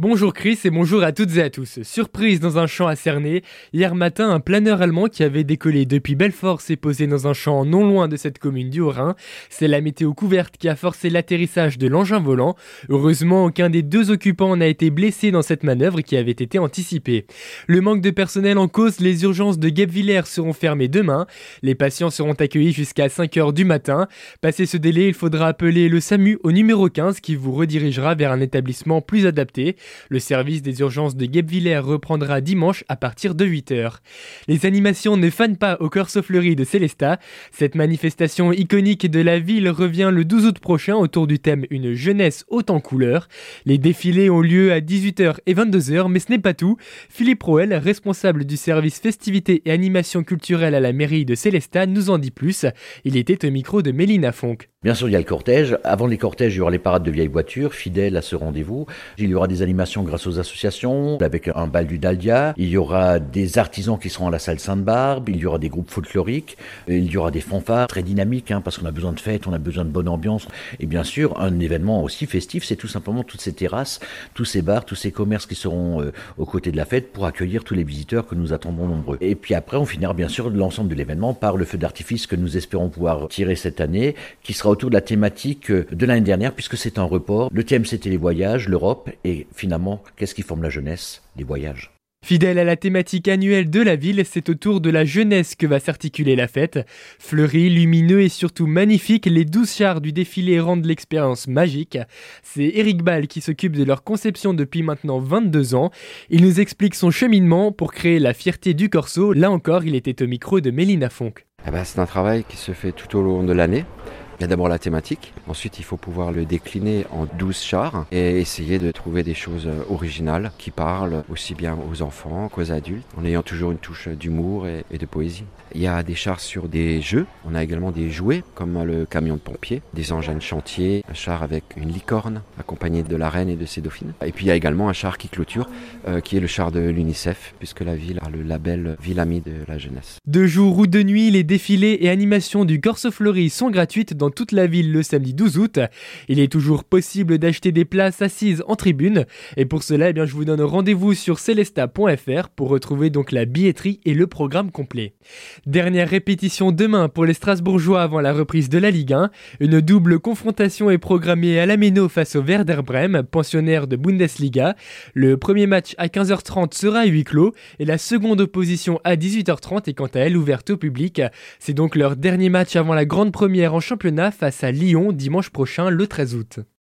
Bonjour Chris et bonjour à toutes et à tous. Surprise dans un champ à Cernay. Hier matin, un planeur allemand qui avait décollé depuis Belfort s'est posé dans un champ non loin de cette commune du Haut-Rhin. C'est la météo couverte qui a forcé l'atterrissage de l'engin volant. Heureusement, aucun des deux occupants n'a été blessé dans cette manœuvre qui avait été anticipée. Le manque de personnel en cause, les urgences de Guebwiller seront fermées demain. Les patients seront accueillis jusqu'à 5h du matin. Passé ce délai, il faudra appeler le SAMU au numéro 15 qui vous redirigera vers un établissement plus adapté. Le service des urgences de Guebwiller reprendra dimanche à partir de 8h. Les animations ne fanent pas au Corso Fleuri de Célestat. Cette manifestation iconique de la ville revient le 12 août prochain autour du thème Une jeunesse haute en couleurs. Les défilés ont lieu à 18h et 22h, mais ce n'est pas tout. Philippe Roel, responsable du service festivités et animation culturelle à la mairie de Célestat, nous en dit plus. Il était au micro de Mélina Fonck. Bien sûr, il y a le cortège. Avant les cortèges, il y aura les parades de vieilles voitures, fidèles à ce rendez-vous. Il y aura des animations grâce aux associations, avec un bal du Daldia. Il y aura des artisans qui seront à la salle Sainte-Barbe. Il y aura des groupes folkloriques. Il y aura des fanfares très dynamiques, hein, parce qu'on a besoin de fêtes, on a besoin de bonne ambiance. Et bien sûr, un événement aussi festif, c'est tout simplement toutes ces terrasses, tous ces bars, tous ces commerces qui seront euh, aux côtés de la fête pour accueillir tous les visiteurs que nous attendons nombreux. Et puis après, on finira bien sûr l'ensemble de l'événement par le feu d'artifice que nous espérons pouvoir tirer cette année, qui sera autour de la thématique de l'année dernière, puisque c'est un report. Le thème, c'était les voyages, l'Europe, et finalement, qu'est-ce qui forme la jeunesse Les voyages? Fidèle à la thématique annuelle de la ville, c'est autour de la jeunesse que va s'articuler la fête. Fleuri, lumineux et surtout magnifique, les douze chars du défilé rendent l'expérience magique. C'est Eric Ball qui s'occupe de leur conception depuis maintenant 22 ans. Il nous explique son cheminement pour créer la fierté du Corso. Là encore, il était au micro de Mélina Fonck. Eh ben, c'est un travail qui se fait tout au long de l'année. Il y a d'abord la thématique, ensuite il faut pouvoir le décliner en 12 chars et essayer de trouver des choses euh, originales qui parlent aussi bien aux enfants qu'aux adultes, en ayant toujours une touche d'humour et, de poésie. Il y a des chars sur des jeux, on a également des jouets comme le camion de pompier, des engins de chantier, un char avec une licorne accompagnée de la reine et de ses dauphines. Et puis il y a également un char qui clôture, euh, qui est le char de l'UNICEF, puisque la ville a le label Ville Amie de la jeunesse. De jour ou de nuit, les défilés et animations du Corso Fleury sont gratuites toute la ville le samedi 12 août. Il est toujours possible d'acheter des places assises en tribune. Et pour cela, eh bien, je vous donne rendez-vous sur celesta.fr pour retrouver donc la billetterie et le programme complet. Dernière répétition demain pour les Strasbourgeois avant la reprise de la Ligue 1. Une double confrontation est programmée à la Méno face au Werder Bremen, pensionnaire de Bundesliga. Le premier match à 15h30 sera à huis clos et la seconde opposition à 18h30 est quant à elle ouverte au public. C'est donc leur dernier match avant la grande première en championnat face à Lyon dimanche prochain le 13 août.